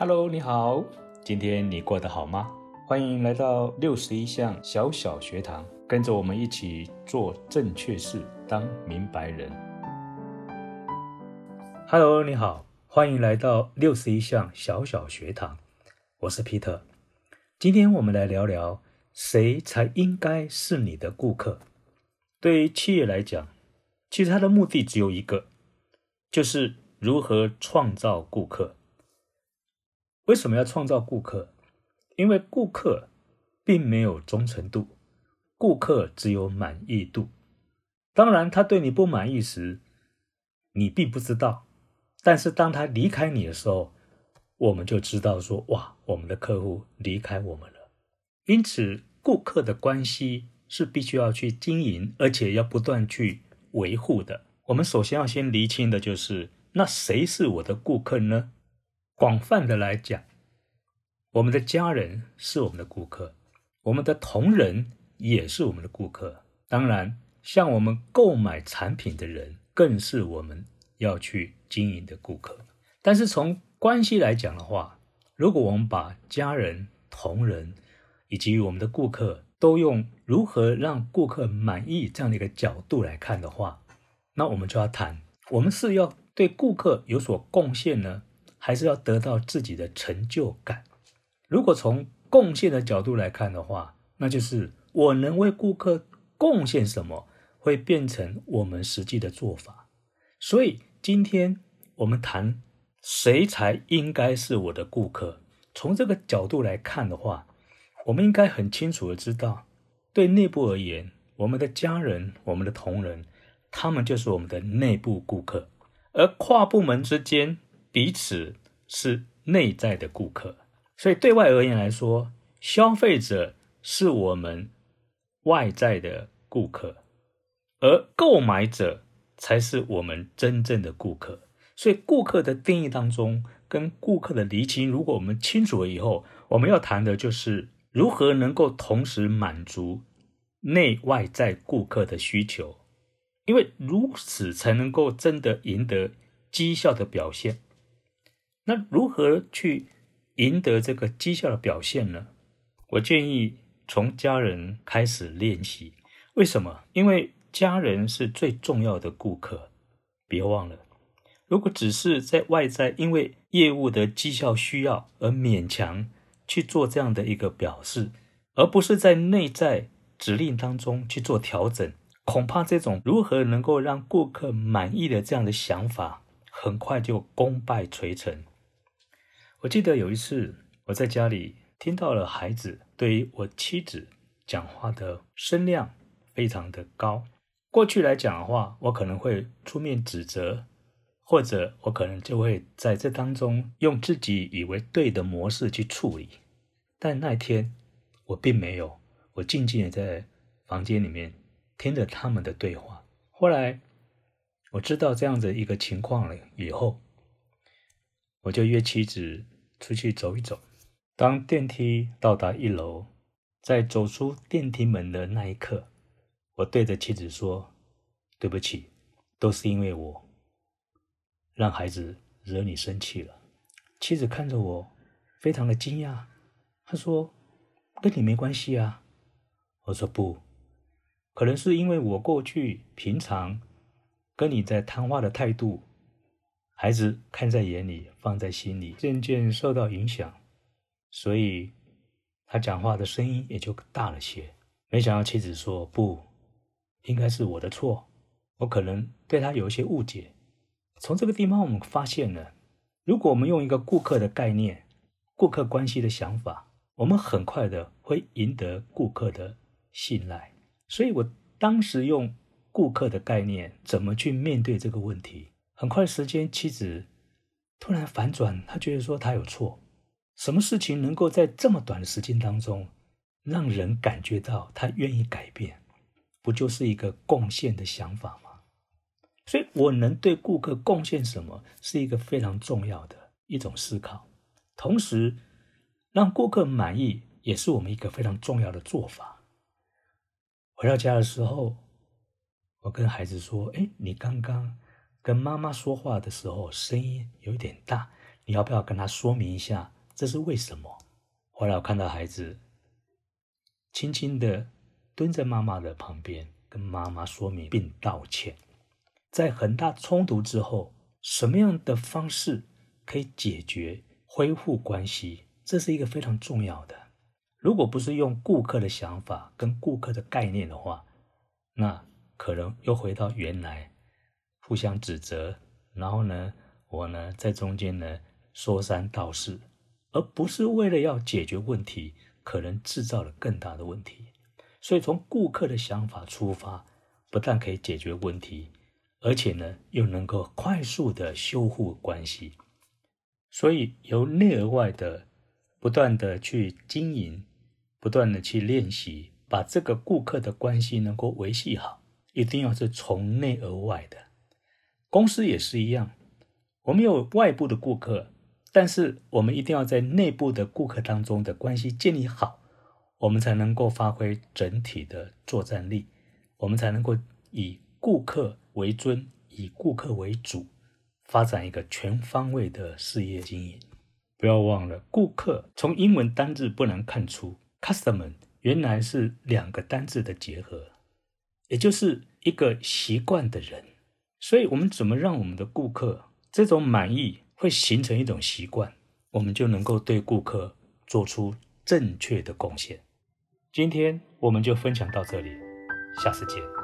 Hello，你好，今天你过得好吗？欢迎来到六十一项小小学堂，跟着我们一起做正确事，当明白人。Hello，你好，欢迎来到六十一项小小学堂，我是皮特。今天我们来聊聊，谁才应该是你的顾客？对于企业来讲，其实它的目的只有一个，就是如何创造顾客。为什么要创造顾客？因为顾客并没有忠诚度，顾客只有满意度。当然，他对你不满意时，你并不知道；但是当他离开你的时候，我们就知道说：哇，我们的客户离开我们了。因此，顾客的关系是必须要去经营，而且要不断去维护的。我们首先要先厘清的就是：那谁是我的顾客呢？广泛的来讲，我们的家人是我们的顾客，我们的同仁也是我们的顾客。当然，向我们购买产品的人更是我们要去经营的顾客。但是从关系来讲的话，如果我们把家人、同仁以及我们的顾客都用如何让顾客满意这样的一个角度来看的话，那我们就要谈：我们是要对顾客有所贡献呢？还是要得到自己的成就感。如果从贡献的角度来看的话，那就是我能为顾客贡献什么，会变成我们实际的做法。所以今天我们谈谁才应该是我的顾客。从这个角度来看的话，我们应该很清楚的知道，对内部而言，我们的家人、我们的同仁，他们就是我们的内部顾客，而跨部门之间。彼此是内在的顾客，所以对外而言来说，消费者是我们外在的顾客，而购买者才是我们真正的顾客。所以，顾客的定义当中，跟顾客的厘清，如果我们清楚了以后，我们要谈的就是如何能够同时满足内外在顾客的需求，因为如此才能够真的赢得绩效的表现。那如何去赢得这个绩效的表现呢？我建议从家人开始练习。为什么？因为家人是最重要的顾客。别忘了，如果只是在外在因为业务的绩效需要而勉强去做这样的一个表示，而不是在内在指令当中去做调整，恐怕这种如何能够让顾客满意的这样的想法，很快就功败垂成。我记得有一次，我在家里听到了孩子对于我妻子讲话的声量非常的高。过去来讲的话，我可能会出面指责，或者我可能就会在这当中用自己以为对的模式去处理。但那天我并没有，我静静的在房间里面听着他们的对话。后来我知道这样子一个情况了以后。我就约妻子出去走一走。当电梯到达一楼，在走出电梯门的那一刻，我对着妻子说：“对不起，都是因为我让孩子惹你生气了。”妻子看着我，非常的惊讶。她说：“跟你没关系啊。”我说：“不，可能是因为我过去平常跟你在谈话的态度。”孩子看在眼里，放在心里，渐渐受到影响，所以他讲话的声音也就大了些。没想到妻子说：“不，应该是我的错，我可能对他有一些误解。”从这个地方，我们发现了，如果我们用一个顾客的概念、顾客关系的想法，我们很快的会赢得顾客的信赖。所以我当时用顾客的概念，怎么去面对这个问题？很快时间，妻子突然反转，她觉得说她有错。什么事情能够在这么短的时间当中，让人感觉到他愿意改变？不就是一个贡献的想法吗？所以，我能对顾客贡献什么，是一个非常重要的一种思考。同时，让顾客满意，也是我们一个非常重要的做法。回到家的时候，我跟孩子说：“哎，你刚刚……”跟妈妈说话的时候，声音有点大，你要不要跟他说明一下这是为什么？后来我看到孩子轻轻的蹲在妈妈的旁边，跟妈妈说明并道歉。在很大冲突之后，什么样的方式可以解决、恢复关系？这是一个非常重要的。如果不是用顾客的想法跟顾客的概念的话，那可能又回到原来互相指责，然后呢，我呢在中间呢说三道四，而不是为了要解决问题，可能制造了更大的问题。所以从顾客的想法出发，不但可以解决问题。而且呢，又能够快速的修复关系，所以由内而外的不断的去经营，不断的去练习，把这个顾客的关系能够维系好，一定要是从内而外的。公司也是一样，我们有外部的顾客，但是我们一定要在内部的顾客当中的关系建立好，我们才能够发挥整体的作战力，我们才能够以顾客。为尊，以顾客为主，发展一个全方位的事业经营。不要忘了，顾客从英文单字不难看出，customer 原来是两个单字的结合，也就是一个习惯的人。所以，我们怎么让我们的顾客这种满意会形成一种习惯，我们就能够对顾客做出正确的贡献。今天我们就分享到这里，下次见。